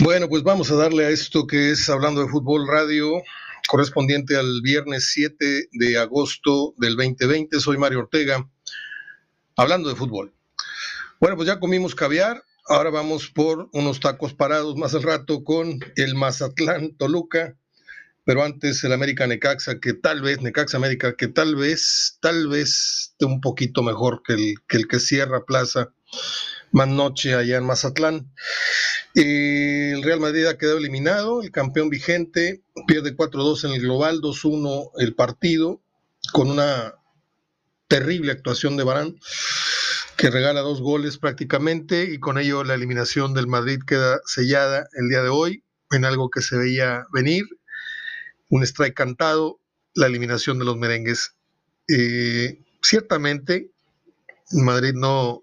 Bueno, pues vamos a darle a esto que es Hablando de Fútbol Radio, correspondiente al viernes 7 de agosto del 2020. Soy Mario Ortega, hablando de fútbol. Bueno, pues ya comimos caviar, ahora vamos por unos tacos parados más al rato con el Mazatlán Toluca, pero antes el América Necaxa, que tal vez, Necaxa América, que tal vez, tal vez esté un poquito mejor que el que, el que cierra Plaza más noche allá en Mazatlán. El Real Madrid ha quedado eliminado, el campeón vigente pierde 4-2 en el global, 2-1 el partido, con una terrible actuación de Barán, que regala dos goles prácticamente, y con ello la eliminación del Madrid queda sellada el día de hoy, en algo que se veía venir, un strike cantado, la eliminación de los merengues. Eh, ciertamente, Madrid no,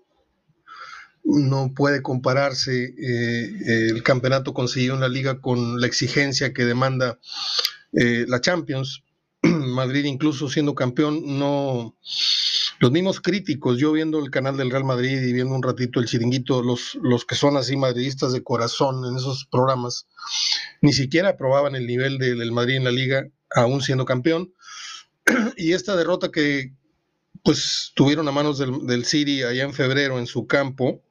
no puede compararse eh, el campeonato conseguido en la liga con la exigencia que demanda eh, la Champions. Madrid incluso siendo campeón, no los mismos críticos, yo viendo el canal del Real Madrid y viendo un ratito el chiringuito, los, los que son así madridistas de corazón en esos programas, ni siquiera aprobaban el nivel del Madrid en la liga, aún siendo campeón. Y esta derrota que pues tuvieron a manos del, del City allá en febrero en su campo,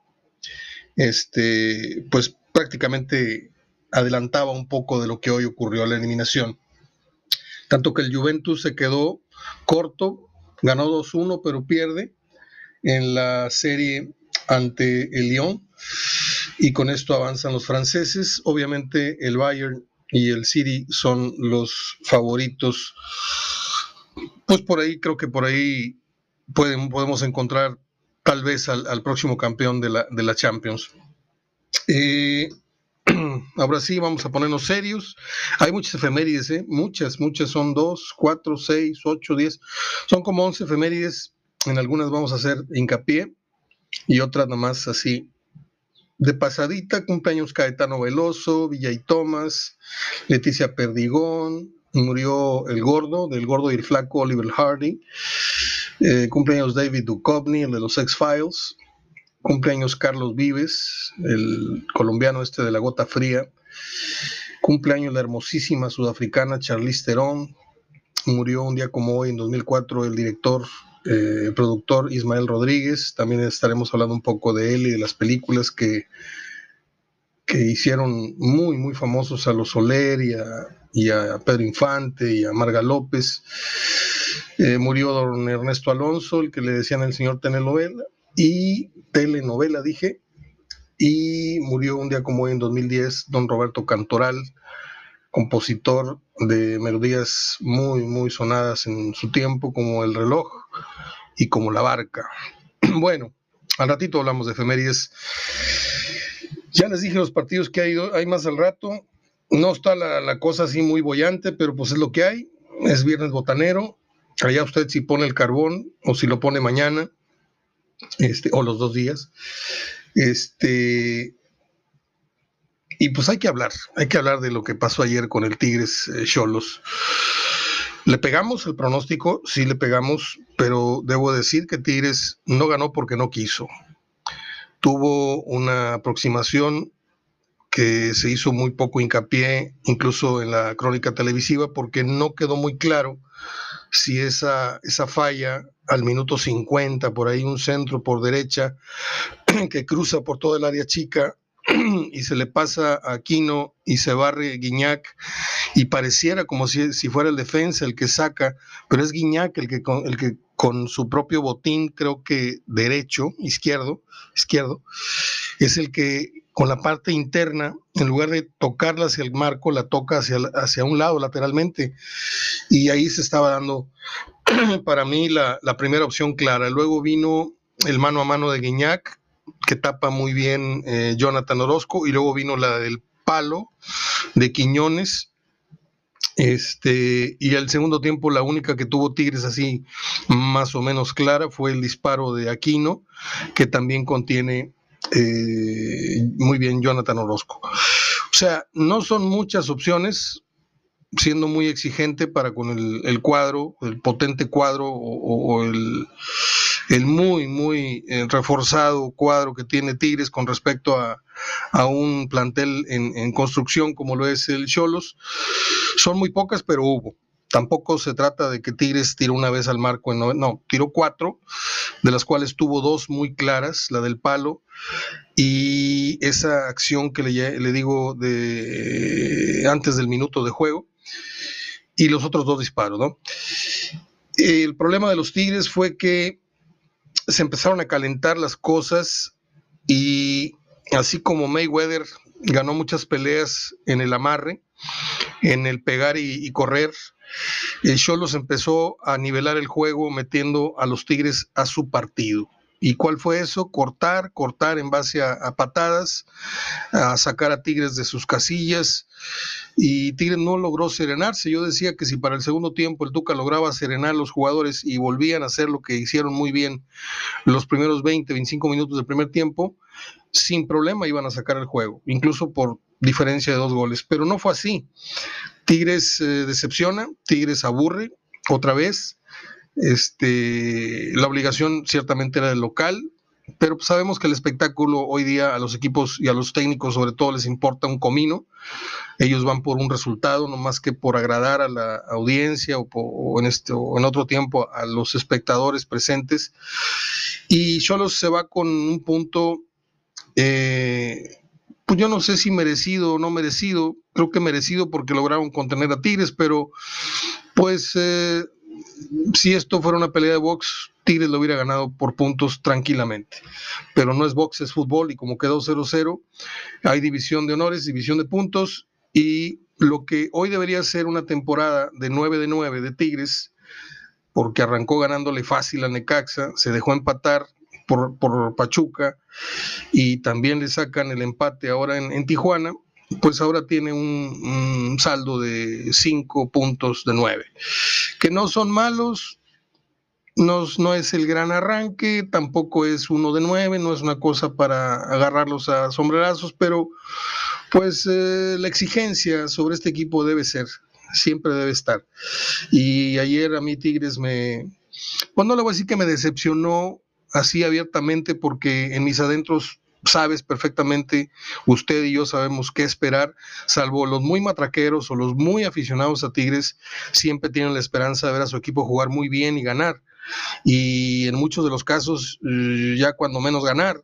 este, pues prácticamente adelantaba un poco de lo que hoy ocurrió la eliminación. Tanto que el Juventus se quedó corto, ganó 2-1, pero pierde en la serie ante el Lyon y con esto avanzan los franceses. Obviamente el Bayern y el City son los favoritos. Pues por ahí creo que por ahí pueden, podemos encontrar tal vez al, próximo campeón de la, de la Champions. Ahora sí, vamos a ponernos serios. Hay muchas efemérides, ¿eh? muchas, muchas, son dos, cuatro, seis, ocho, diez, son como once efemérides. En algunas vamos a hacer hincapié y otras nomás así. De pasadita, cumpleaños Caetano Veloso, Villa y Tomás, Leticia Perdigón, murió el gordo, del gordo y el flaco Oliver Hardy. Eh, cumpleaños David Duchovny, el de los X-Files. Cumpleaños Carlos Vives, el colombiano este de la gota fría. Cumpleaños la hermosísima sudafricana Charlize Theron. Murió un día como hoy, en 2004, el director, eh, productor Ismael Rodríguez. También estaremos hablando un poco de él y de las películas que, que hicieron muy, muy famosos a los Soler y a, y a Pedro Infante y a Marga López. Eh, murió don Ernesto Alonso, el que le decían el señor telenovela, y telenovela, dije, y murió un día como hoy en 2010 don Roberto Cantoral, compositor de melodías muy, muy sonadas en su tiempo, como El reloj y como La barca. Bueno, al ratito hablamos de efemérides. Ya les dije los partidos que hay, hay más al rato. No está la, la cosa así muy bollante, pero pues es lo que hay. Es viernes botanero Allá usted si pone el carbón o si lo pone mañana, este, o los dos días. Este, y pues hay que hablar, hay que hablar de lo que pasó ayer con el Tigres eh, Cholos. le pegamos el pronóstico, sí le pegamos, pero debo decir que Tigres no ganó porque no quiso. Tuvo una aproximación que se hizo muy poco hincapié, incluso en la crónica televisiva, porque no quedó muy claro si esa, esa falla al minuto 50, por ahí un centro por derecha, que cruza por todo el área chica y se le pasa a Aquino y se barre Guiñac y pareciera como si, si fuera el defensa el que saca, pero es Guiñac el que, el que con su propio botín, creo que derecho, izquierdo, izquierdo, es el que con la parte interna, en lugar de tocarla hacia el marco, la toca hacia, hacia un lado lateralmente. Y ahí se estaba dando para mí la, primera opción clara. Luego vino el mano a mano de Guiñac, que tapa muy bien eh, Jonathan Orozco, y luego vino la del palo de Quiñones. Este, y el segundo tiempo, la única que tuvo Tigres así más o menos clara fue el disparo de Aquino, que también contiene eh, muy bien Jonathan Orozco. O sea, no son muchas opciones, siendo muy exigente para con el, cuadro, el potente cuadro o, el, muy, muy eh, reforzado cuadro que tiene Tigres con respecto a, un plantel en, construcción como lo es el Cholos. Son muy pocas, pero hubo. Tampoco se trata de que Tigres tiró una vez al marco, en no, tiró cuatro, de las cuales tuvo dos muy claras, la del palo y esa acción que le, le digo de antes del minuto de juego y los otros dos disparos, ¿no? El problema de los Tigres fue que se empezaron a calentar las cosas y así como Mayweather ganó muchas peleas en el amarre, en el pegar y, correr, el Cholos empezó a nivelar el juego metiendo a los Tigres a su partido. ¿Y cuál fue eso? Cortar, cortar en base a, patadas, a sacar a Tigres de sus casillas. Y Tigres no logró serenarse. Yo decía que si para el segundo tiempo el Tuca lograba serenar a los jugadores y volvían a hacer lo que hicieron muy bien los primeros 20, 25 minutos del primer tiempo, sin problema iban a sacar el juego, incluso por diferencia de dos goles. Pero no fue así. Tigres eh, decepciona, Tigres aburre otra vez. Este, la obligación ciertamente era del local, pero sabemos que el espectáculo hoy día a los equipos y a los técnicos sobre todo les importa un comino. Ellos van por un resultado, no más que por agradar a la audiencia o, en, este, o en otro tiempo a los espectadores presentes. Y Cholos se va con un punto, eh, pues yo no sé si merecido o no merecido, creo que merecido porque lograron contener a Tigres, pero pues eh, si esto fuera una pelea de box, Tigres lo hubiera ganado por puntos tranquilamente. Pero no es box, es fútbol y como quedó 0-0, hay división de honores, división de puntos y lo que hoy debería ser una temporada de 9 de 9 de Tigres, porque arrancó ganándole fácil a Necaxa, se dejó empatar por, Pachuca y también le sacan el empate ahora en Tijuana, pues ahora tiene un, saldo de 5 puntos de 9, que no son malos, no, no, es el gran arranque, tampoco es uno de 9, no es una cosa para agarrarlos a sombrerazos, pero pues eh, la exigencia sobre este equipo debe ser, siempre debe estar. Y ayer a mí Tigres me, pues no le voy a decir que me decepcionó así abiertamente porque en mis adentros sabes perfectamente, usted y yo sabemos qué esperar, salvo los muy matraqueros o los muy aficionados a Tigres, siempre tienen la esperanza de ver a su equipo jugar muy bien y ganar. Y en muchos de los casos, eh, ya cuando menos ganar.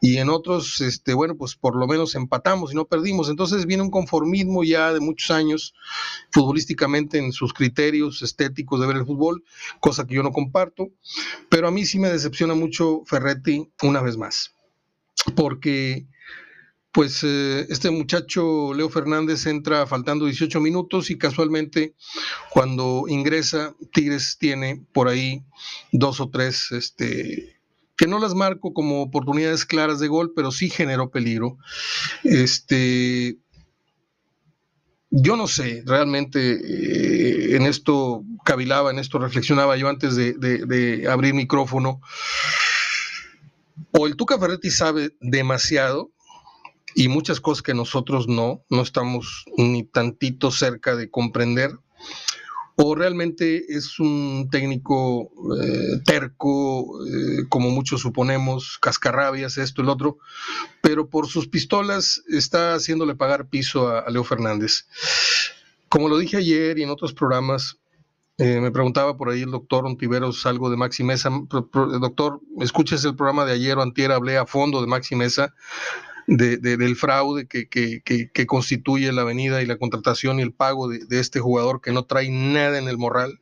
Y en otros, este, bueno, pues por lo menos empatamos y no perdimos. Entonces viene un conformismo ya de muchos años futbolísticamente en sus criterios estéticos de ver el fútbol, cosa que yo no comparto. Pero a mí sí me decepciona mucho Ferretti una vez más porque pues eh, este muchacho Leo Fernández entra faltando 18 minutos y casualmente cuando ingresa Tigres tiene por ahí dos o tres este que no las marco como oportunidades claras de gol, pero sí generó peligro. Este yo no sé, realmente eh, en esto cavilaba, en esto reflexionaba yo antes de, de abrir micrófono o el Tuca Ferretti sabe demasiado y muchas cosas que nosotros no, no estamos ni tantito cerca de comprender, o realmente es un técnico eh, terco, eh, como muchos suponemos, cascarrabias, esto, el otro, pero por sus pistolas está haciéndole pagar piso a Leo Fernández. Como lo dije ayer y en otros programas, eh, me preguntaba por ahí el doctor Ontiveros algo de Maxi Mesa. doctor, escuches el programa de ayer o antier, hablé a fondo de Maxi Mesa, de, del fraude que, que, que, constituye la avenida y la contratación y el pago de, de, este jugador que no trae nada en el morral,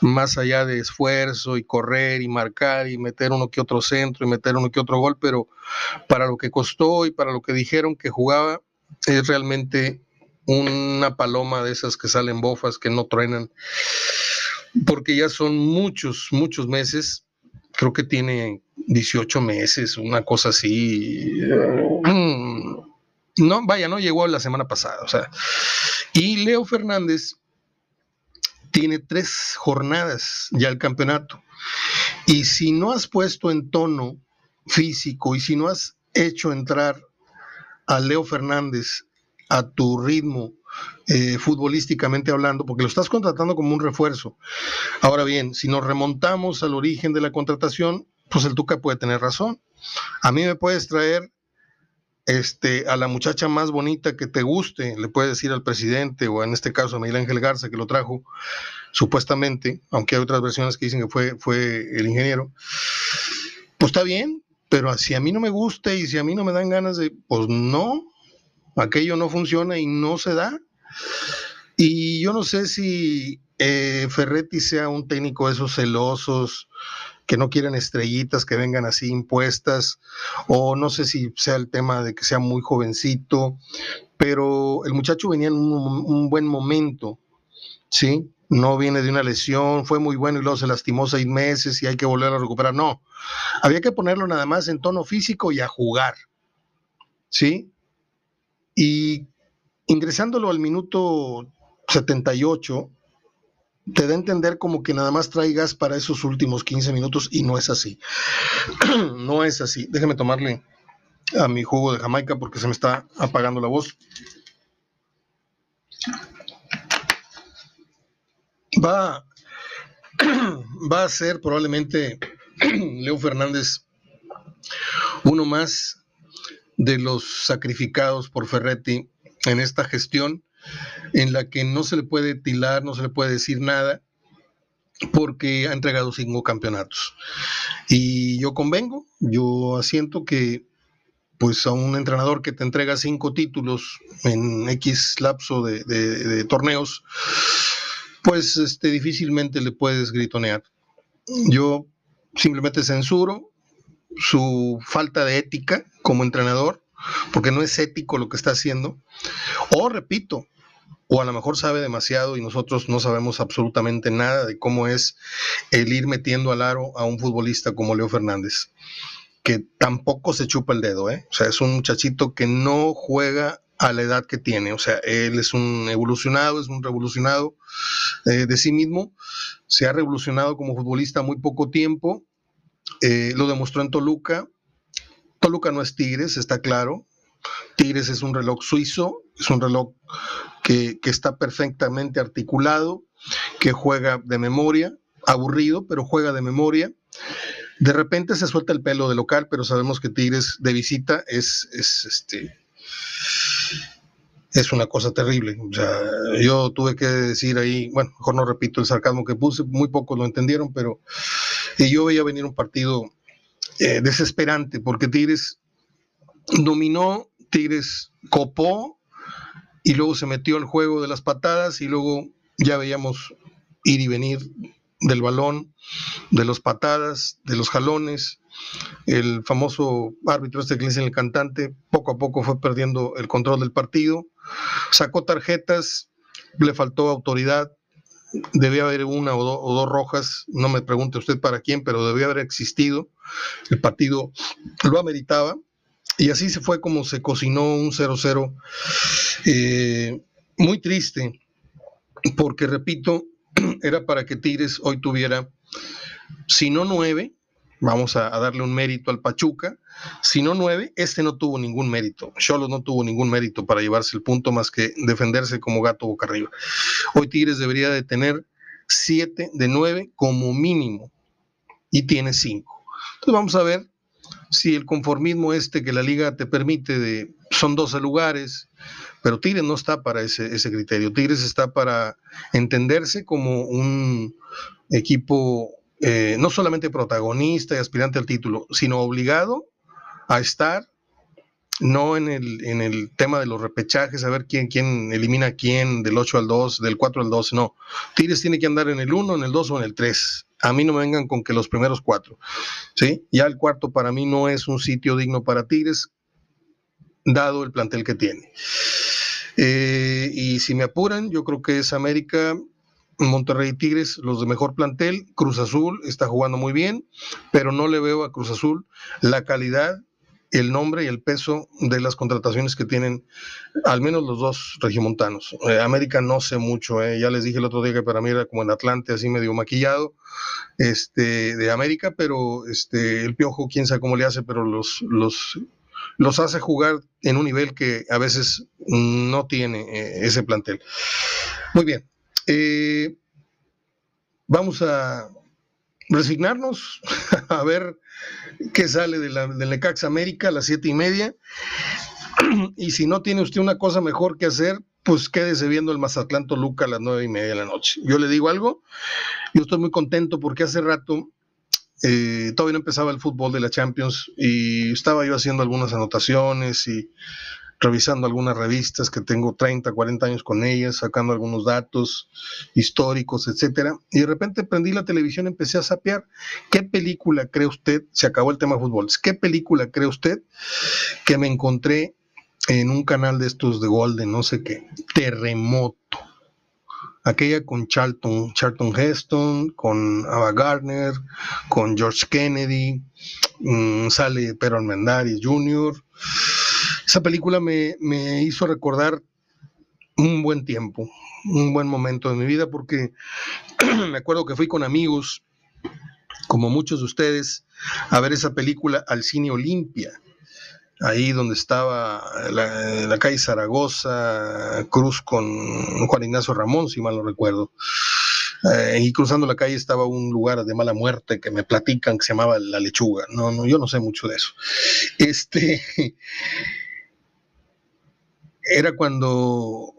más allá de esfuerzo y correr y marcar y meter uno que otro centro y meter uno que otro gol, pero para lo que costó y para lo que dijeron que jugaba, es realmente una paloma de esas que salen bofas, que no truenan, porque ya son muchos, muchos meses, creo que tiene 18 meses, una cosa así. Mm, no, vaya, no llegó la semana pasada, o sea. Y Leo Fernández tiene tres jornadas ya el campeonato. Y si no has puesto en tono físico y si no has hecho entrar a Leo Fernández a tu ritmo eh, futbolísticamente hablando, porque lo estás contratando como un refuerzo. Ahora bien, si nos remontamos al origen de la contratación, pues el Tuca puede tener razón. A mí me puedes traer este, a la muchacha más bonita que te guste, le puedes decir al presidente o en este caso a Miguel Ángel Garza que lo trajo supuestamente, aunque hay otras versiones que dicen que fue, fue el ingeniero, pues está bien, pero si a mí no me gusta y si a mí no me dan ganas de, pues no, aquello no funciona y no se da. Y yo no sé si eh, Ferretti sea un técnico de esos celosos que no quieren estrellitas que vengan así impuestas, o no sé si sea el tema de que sea muy jovencito, pero el muchacho venía en un, buen momento, ¿sí? No viene de una lesión, fue muy bueno y luego se lastimó seis meses y hay que volver a recuperar. No, había que ponerlo nada más en tono físico y a jugar, ¿sí? Y ingresándolo al minuto 78, te da a entender como que nada más traigas para esos últimos 15 minutos y no es así. no es así. Déjame tomarle a mi jugo de Jamaica porque se me está apagando la voz. Va, va a ser probablemente Leo Fernández uno más de los sacrificados por Ferretti en esta gestión en la que no se le puede tilar, no se le puede decir nada, porque ha entregado cinco campeonatos. Y yo convengo, yo asiento que pues a un entrenador que te entrega cinco títulos en X lapso de, torneos, pues este, difícilmente le puedes gritonear. Yo simplemente censuro su falta de ética como entrenador, porque no es ético lo que está haciendo. O repito, o a lo mejor sabe demasiado y nosotros no sabemos absolutamente nada de cómo es el ir metiendo al aro a un futbolista como Leo Fernández, que tampoco se chupa el dedo, ¿eh? O sea, es un muchachito que no juega a la edad que tiene, o sea, él es un evolucionado, es un revolucionado eh, de sí mismo, se ha revolucionado como futbolista muy poco tiempo, eh, lo demostró en Toluca, Toluca no es Tigres, está claro, Tigres es un reloj suizo, es un reloj que, está perfectamente articulado, que juega de memoria, aburrido, pero juega de memoria. De repente se suelta el pelo de local, pero sabemos que Tigres de visita es, es este es una cosa terrible. yo tuve que decir ahí, bueno, mejor no repito el sarcasmo que puse, muy pocos lo entendieron, pero yo veía venir un partido eh, desesperante, porque Tigres dominó, Tigres copó, y luego se metió al juego de las patadas y luego ya veíamos ir y venir del balón, de las patadas, de los jalones. El famoso árbitro este que le el cantante, poco a poco fue perdiendo el control del partido, sacó tarjetas, le faltó autoridad, debía haber una o, dos rojas, no me pregunte usted para quién, pero debía haber existido. El partido lo ameritaba y así se fue como se cocinó un 0-0 eh, muy triste, porque repito, era para que Tigres hoy tuviera, si no nueve, vamos a, darle un mérito al Pachuca, si no nueve, este no tuvo ningún mérito. Cholos no tuvo ningún mérito para llevarse el punto más que defenderse como gato boca arriba. Hoy Tigres debería de tener siete de nueve como mínimo y tiene cinco. Entonces vamos a ver si el conformismo este que la liga te permite de son 12 lugares, pero Tigres no está para ese, ese criterio. Tigres está para entenderse como un equipo eh, no solamente protagonista y aspirante al título, sino obligado a estar no en el, en el tema de los repechajes, a ver quién, elimina quién del 8 al 2, del 4 al 2, no. Tigres tiene que andar en el 1, en el 2 o en el 3. A mí no me vengan con que los primeros cuatro, ¿sí? Ya el cuarto para mí no es un sitio digno para Tigres, dado el plantel que tiene. Eh, y si me apuran, yo creo que es América, Monterrey Tigres, los de mejor plantel. Cruz Azul está jugando muy bien, pero no le veo a Cruz Azul la calidad el nombre y el peso de las contrataciones que tienen al menos los dos regiomontanos. Eh, América no sé mucho, eh. ya les dije el otro día que para mí era como en Atlante, así medio maquillado, este, de América, pero este, el Piojo, quién sabe cómo le hace, pero los, los, los hace jugar en un nivel que a veces no tiene eh, ese plantel. Muy bien. Vamos a resignarnos a ver qué sale de la, Necax América a las siete y media. Y si no tiene usted una cosa mejor que hacer, pues quédese viendo el Mazatlán Toluca a las nueve y media de la noche. Yo le digo algo, yo estoy muy contento porque hace rato eh, todavía no empezaba el fútbol de la Champions y estaba yo haciendo algunas anotaciones y revisando algunas revistas que tengo 30, 40 años con ellas, sacando algunos datos históricos, etcétera. Y de repente prendí la televisión, empecé a sapear. ¿Qué película cree usted? Se acabó el tema fútbol. ¿Qué película cree usted que me encontré en un canal de estos de Golden, no sé qué? Terremoto aquella con Charlton, Charlton Heston, con Ava Gardner, con George Kennedy, mm, sale Pedro Almendares Jr. Esa película me, me hizo recordar un buen tiempo, un buen momento de mi vida, porque me acuerdo que fui con amigos, como muchos de ustedes, a ver esa película al cine Olimpia ahí donde estaba la, calle Zaragoza, Cruz con Juan Ignacio Ramón, si mal no recuerdo. Eh, y cruzando la calle estaba un lugar de mala muerte que me platican que se llamaba La Lechuga. No, no, yo no sé mucho de eso. Este era cuando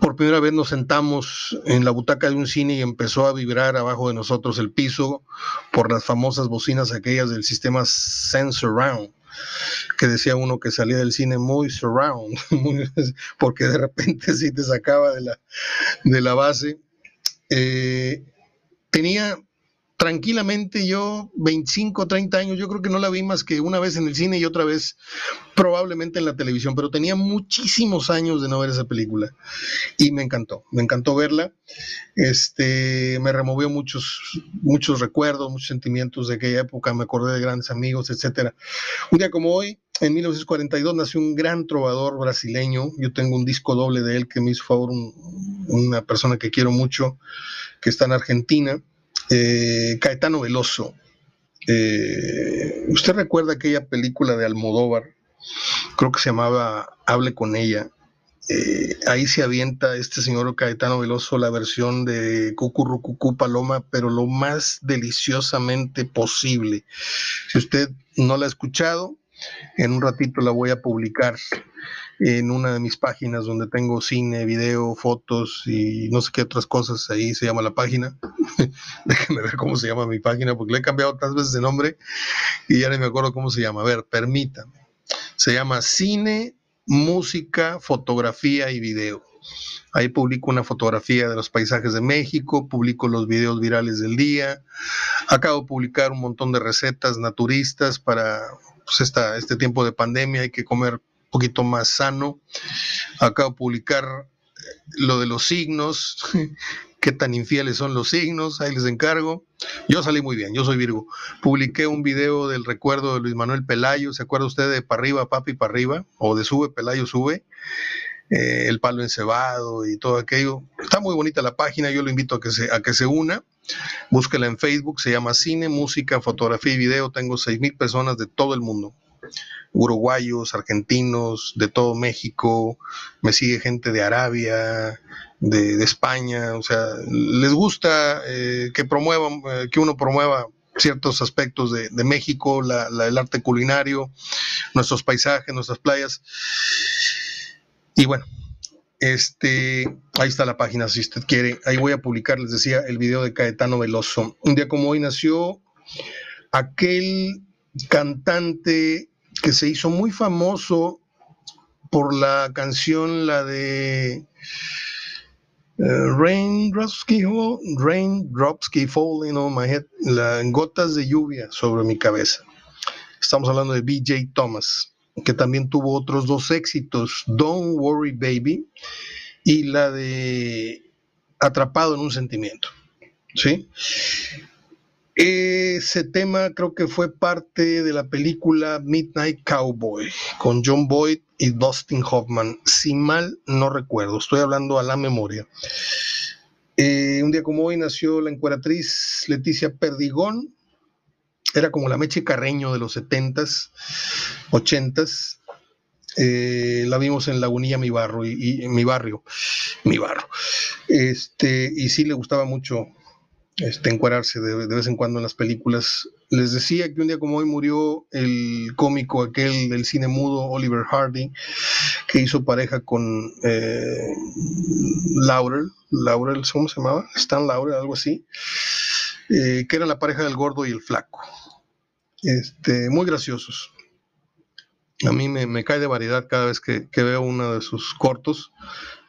por primera vez nos sentamos en la butaca de un cine y empezó a vibrar abajo de nosotros el piso por las famosas bocinas aquellas del sistema Sense Round que decía uno que salía del cine muy surround, porque de repente sí te sacaba de la, de la base. Eh, tenía tranquilamente yo 25, 30 años, yo creo que no la vi más que una vez en el cine y otra vez probablemente en la televisión, pero tenía muchísimos años de no ver esa película y me encantó, me encantó verla. Este, me removió muchos muchos recuerdos, muchos sentimientos de aquella época, me acordé de grandes amigos, etcétera. Un día como hoy, en 1942 nació un gran trovador brasileño. Yo tengo un disco doble de él que me hizo favor una persona que quiero mucho, que está en Argentina eh, Caetano Veloso. Eh, ¿Usted recuerda aquella película de Almodóvar? Creo que se llamaba Hable con ella. Eh, ahí se avienta este señor Caetano Veloso la versión de Cucurrucucú Paloma, pero lo más deliciosamente posible. Si usted no la ha escuchado, en un ratito la voy a publicar en una de mis páginas donde tengo cine, video, fotos y no sé qué otras cosas. Ahí se llama la página. Déjenme ver cómo se llama mi página porque le he cambiado tantas veces de nombre y ya no me acuerdo cómo se llama. A ver, permítame. Se llama Cine, Música, Fotografía y Video. Ahí publico una fotografía de los paisajes de México, publico los videos virales del día, acabo de publicar un montón de recetas naturistas para pues, esta, este tiempo de pandemia, hay que comer poquito más sano. Acabo de publicar eh, lo de los signos, qué tan infieles son los signos, ahí les encargo. Yo salí muy bien, yo soy Virgo. Publiqué un video del recuerdo de Luis Manuel Pelayo, ¿se acuerda usted de Para arriba, papi, para arriba? O de Sube, Pelayo, sube. Eh, el palo encebado y todo aquello. Está muy bonita la página, yo lo invito a que se, a que se una. Búsquela en Facebook, se llama Cine, Música, Fotografía y Video. Tengo seis mil personas de todo el mundo uruguayos, argentinos, de todo México, me sigue gente de Arabia, de, España, o sea, les gusta eh, que promuevan, eh, que uno promueva ciertos aspectos de, México, el arte culinario, nuestros paisajes, nuestras playas. Y bueno, este, ahí está la página si usted quiere. Ahí voy a publicar, les decía, el video de Caetano Veloso. Un día como hoy nació aquel cantante que se hizo muy famoso por la canción, la de uh, Raindrops, Keep Falling on My Head, la, gotas de lluvia sobre mi cabeza. Estamos hablando de BJ Thomas, que también tuvo otros dos éxitos, Don't Worry Baby y la de Atrapado en un sentimiento. ¿Sí? Ese tema creo que fue parte de la película Midnight Cowboy con John Boyd y Dustin Hoffman. Si mal no recuerdo, estoy hablando a la memoria. Eh, un día como hoy nació la encueratriz Leticia Perdigón. Era como la Meche Carreño de los 70s, 80s. Eh, la vimos en Lagunilla, mi barrio, y, en mi barrio, mi barrio. Este, y sí le gustaba mucho este, encuadrarse de, vez en cuando en las películas. les decía que un día como hoy murió el cómico aquel del cine mudo, Oliver Hardy, que hizo pareja con eh, Laurel, Laurel, ¿cómo se llamaba? Stan Laurel, algo así, eh, que era la pareja del gordo y el flaco. Este, muy graciosos. A mí me, cae de variedad cada vez que, veo uno de sus cortos,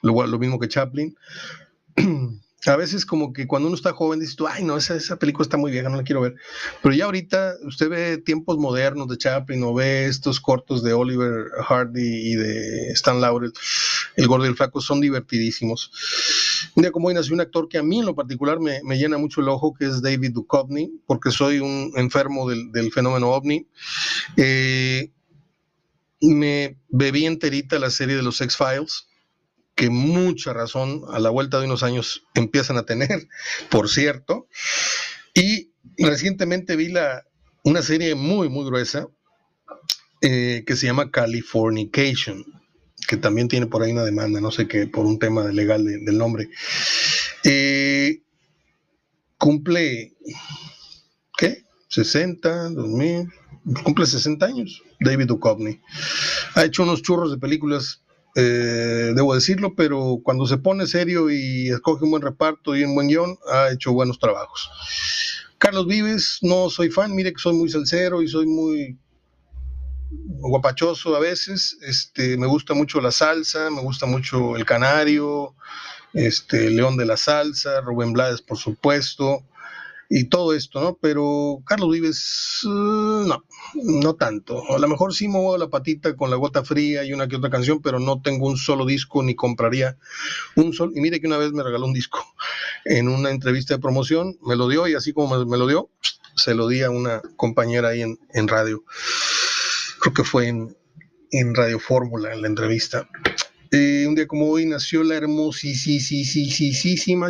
lo mismo que Chaplin. a veces como que cuando uno está joven dices tú, ay no, esa, esa película está muy vieja, no la quiero ver. Pero ya ahorita usted ve tiempos modernos de Chaplin o ve estos cortos de Oliver Hardy y de Stan Laurel, El Gordo y el Flaco, son divertidísimos. Un día como hoy nació un actor que a mí en lo particular me, llena mucho el ojo, que es David Duchovny, porque soy un enfermo del, fenómeno ovni. Eh, me bebí enterita la serie de los X-Files que mucha razón a la vuelta de unos años empiezan a tener, por cierto. Y recientemente vi la, una serie muy, muy gruesa eh, que se llama Californication, que también tiene por ahí una demanda, no sé qué, por un tema legal del nombre. Eh, cumple, ¿qué? 60, 2000, cumple 60 años, David Duchovny. Ha hecho unos churros de películas eh, debo decirlo, pero cuando se pone serio y escoge un buen reparto y un buen guion, ha hecho buenos trabajos. Carlos Vives, no soy fan, mire que soy muy salsero y soy muy guapachoso a veces. Este, me gusta mucho la salsa, me gusta mucho el canario, este, León de la Salsa, Rubén Blades, por supuesto y todo esto, ¿no? Pero Carlos Vives, eh, no, no tanto. A lo mejor sí muevo la patita con la gota fría y una que otra canción, pero no tengo un solo disco ni compraría un solo. Y mire que una vez me regaló un disco en una entrevista de promoción, me lo dio y así como me, lo dio, se lo di a una compañera ahí en, en radio. Creo que fue en, en Radio Fórmula, en la entrevista. Eh, un día como hoy nació la hermosísima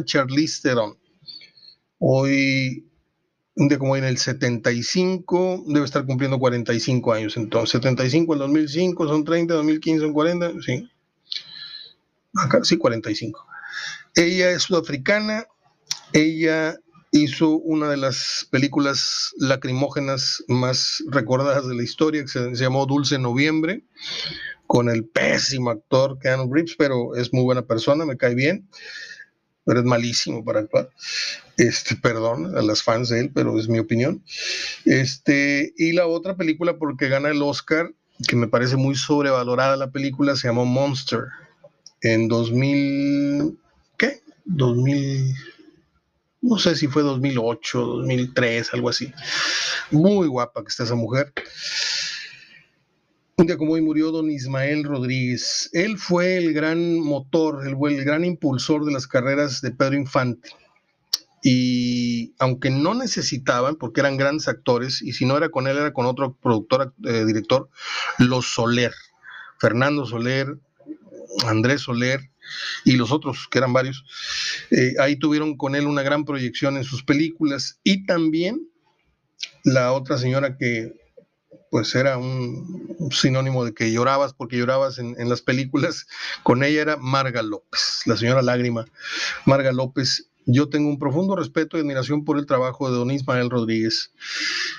Charlize Theron Hoy, un como en el 75, debe estar cumpliendo 45 años. Entonces, 75 en 2005 son 30, 2015 son 40, sí. Acá sí, 45. Ella es sudafricana, ella hizo una de las películas lacrimógenas más recordadas de la historia, que se, se llamó Dulce Noviembre, con el pésimo actor Keanu Reeves, pero es muy buena persona, me cae bien pero es malísimo para actuar. Este, perdón a las fans de él, pero es mi opinión. Este, y la otra película porque gana el Oscar, que me parece muy sobrevalorada la película, se llamó Monster. En 2000, ¿qué? 2000, no sé si fue 2008, 2003, algo así. Muy guapa que está esa mujer. Un día como hoy murió don Ismael Rodríguez. Él fue el gran motor, el, gran impulsor de las carreras de Pedro Infante. Y aunque no necesitaban, porque eran grandes actores, y si no era con él, era con otro productor, eh, director, los Soler, Fernando Soler, Andrés Soler y los otros, que eran varios, eh, ahí tuvieron con él una gran proyección en sus películas. Y también la otra señora que pues era un sinónimo de que llorabas porque llorabas en, las películas. Con ella era Marga López, la señora Lágrima. Marga López, yo tengo un profundo respeto y admiración por el trabajo de don Ismael Rodríguez,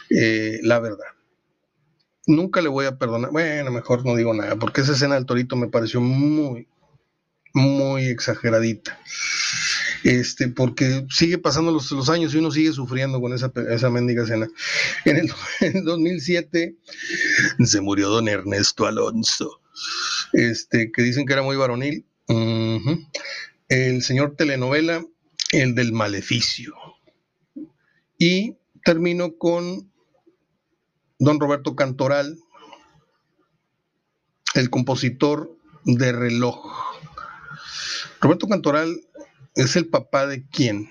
eh, la verdad. Nunca le voy a perdonar, bueno, mejor no digo nada, porque esa escena del torito me pareció muy, muy exageradita este, porque sigue pasando los, los, años y uno sigue sufriendo con esa, esa mendiga escena. En el, 2007 se murió don Ernesto Alonso, este, que dicen que era muy varonil. El señor telenovela, el del maleficio. Y termino con don Roberto Cantoral, el compositor de reloj. Roberto Cantoral ¿Es el papá de quién?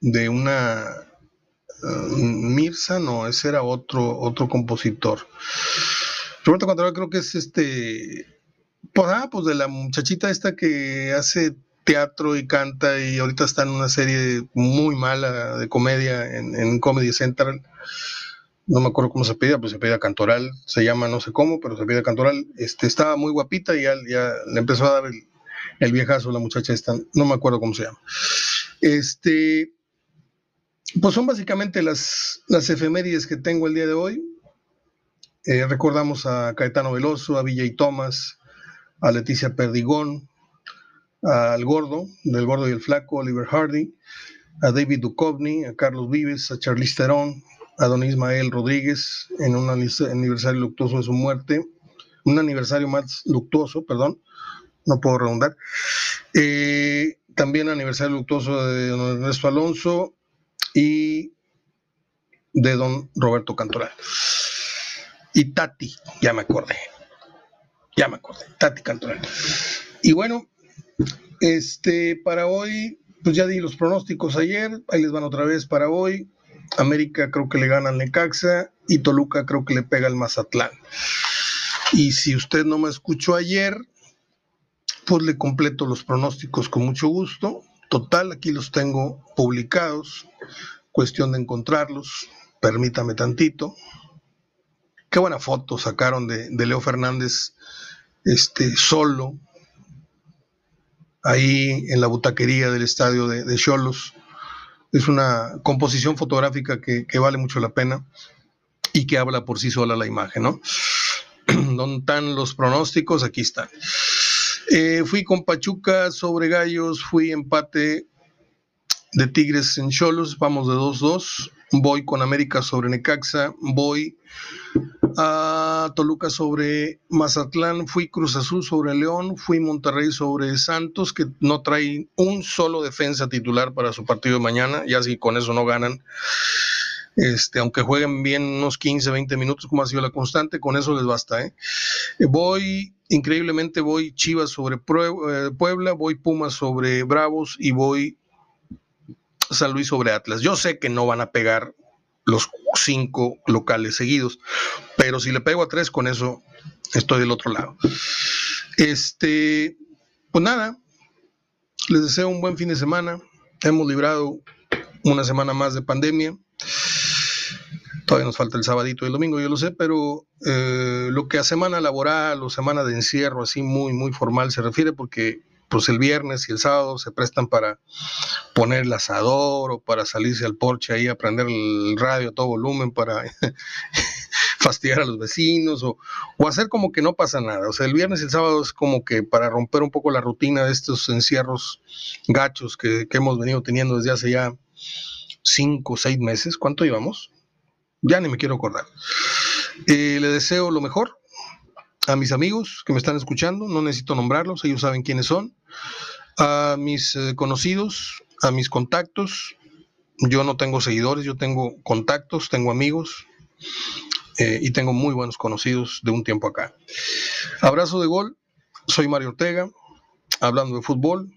De una uh, Mirza, no, ese era otro, otro compositor. Roberto Cantoral creo que es este, pues, ah, pues de la muchachita esta que hace teatro y canta y ahorita está en una serie muy mala de comedia en, Comedy Central. No me acuerdo cómo se pide, pues se pide Cantoral, se llama no sé cómo, pero se pide Cantoral. Este, estaba muy guapita y ya, ya le empezó a dar el, el viejazo, la muchacha esta, no me acuerdo cómo se llama. Este, pues son básicamente las, las efemérides que tengo el día de hoy. Eh, recordamos a Caetano Veloso, a Villa y Thomas, a Leticia Perdigón, al Gordo, del Gordo y el Flaco, Oliver Hardy, a David Duchovny, a Carlos Vives, a Charlize Theron, a don Ismael Rodríguez en un aniversario luctuoso de su muerte, un aniversario más luctuoso, perdón, no puedo redundar. Eh, también aniversario luctuoso de don Ernesto Alonso y de don Roberto Cantoral. Y Tati, ya me acordé, ya me acordé, Tati Cantoral. Y bueno, este, para hoy, pues ya di los pronósticos ayer, ahí les van otra vez para hoy. América creo que le gana al Necaxa y Toluca creo que le pega al Mazatlán. Y si usted no me escuchó ayer, pues le completo los pronósticos con mucho gusto. Total, aquí los tengo publicados. Cuestión de encontrarlos. Permítame tantito. Qué buena foto sacaron de, Leo Fernández este, solo ahí en la butaquería del estadio de Cholos es una composición fotográfica que, vale mucho la pena y que habla por sí sola la imagen, ¿no? ¿Dónde están los pronósticos? Aquí están. Eh, fui con Pachuca sobre Gallos, fui empate de Tigres en Cholos, vamos de 2-2. Voy con América sobre Necaxa, voy a Toluca sobre Mazatlán, fui Cruz Azul sobre León, fui Monterrey sobre Santos, que no trae un solo defensa titular para su partido de mañana, ya si con eso no ganan. Este, aunque jueguen bien unos 15, 20 minutos, como ha sido la constante, con eso les basta. ¿eh? Voy, increíblemente, voy Chivas sobre eh, Puebla, voy Pumas sobre Bravos y voy San Luis sobre Atlas. Yo sé que no van a pegar los cinco locales seguidos. Pero si le pego a tres, con eso estoy del otro lado. Este, pues nada, les deseo un buen fin de semana. Hemos librado una semana más de pandemia. Todavía nos falta el sabadito y el domingo, yo lo sé, pero eh, lo que a semana laboral o semana de encierro, así muy, muy formal se refiere, porque pues el viernes y el sábado se prestan para poner el asador o para salirse al porche ahí a prender el radio a todo volumen para fastidiar a los vecinos o, hacer como que no pasa nada. O sea, el viernes y el sábado es como que para romper un poco la rutina de estos encierros gachos que, hemos venido teniendo desde hace ya cinco o seis meses. ¿Cuánto llevamos? Ya ni me quiero acordar. Eh, le deseo lo mejor a mis amigos que me están escuchando, no necesito nombrarlos, ellos saben quiénes son a mis eh, conocidos, a mis contactos. Yo no tengo seguidores, yo tengo contactos, tengo amigos eh, y tengo muy buenos conocidos de un tiempo acá. Abrazo de gol, soy Mario Ortega, hablando de fútbol,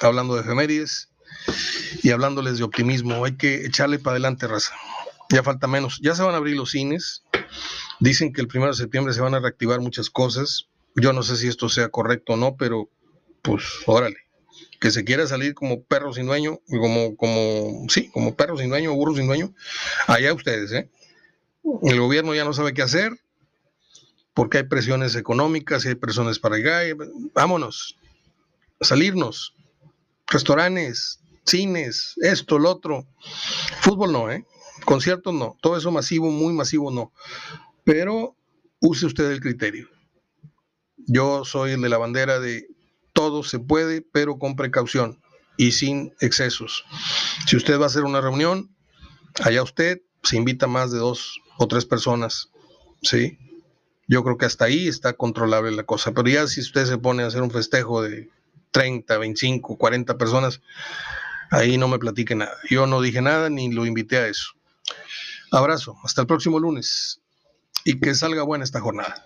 hablando de efemérides y hablándoles de optimismo. Hay que echarle para adelante, raza. Ya falta menos. Ya se van a abrir los cines. Dicen que el 1 de septiembre se van a reactivar muchas cosas. Yo no sé si esto sea correcto o no, pero pues órale, que se quiera salir como perro sin dueño, como, como, sí, como perro sin dueño, burro sin dueño, allá ustedes, ¿eh? El gobierno ya no sabe qué hacer, porque hay presiones económicas y hay presiones para allá, vámonos, salirnos, restaurantes, cines, esto, lo otro, fútbol no, ¿eh? Conciertos no, todo eso masivo, muy masivo no, pero use usted el criterio. Yo soy el de la bandera de todo se puede, pero con precaución y sin excesos. Si usted va a hacer una reunión, allá usted se invita más de dos o tres personas, ¿sí? Yo creo que hasta ahí está controlable la cosa, pero ya si usted se pone a hacer un festejo de 30, 25, 40 personas, ahí no me platique nada. Yo no dije nada ni lo invité a eso. Abrazo, hasta el próximo lunes y que salga buena esta jornada.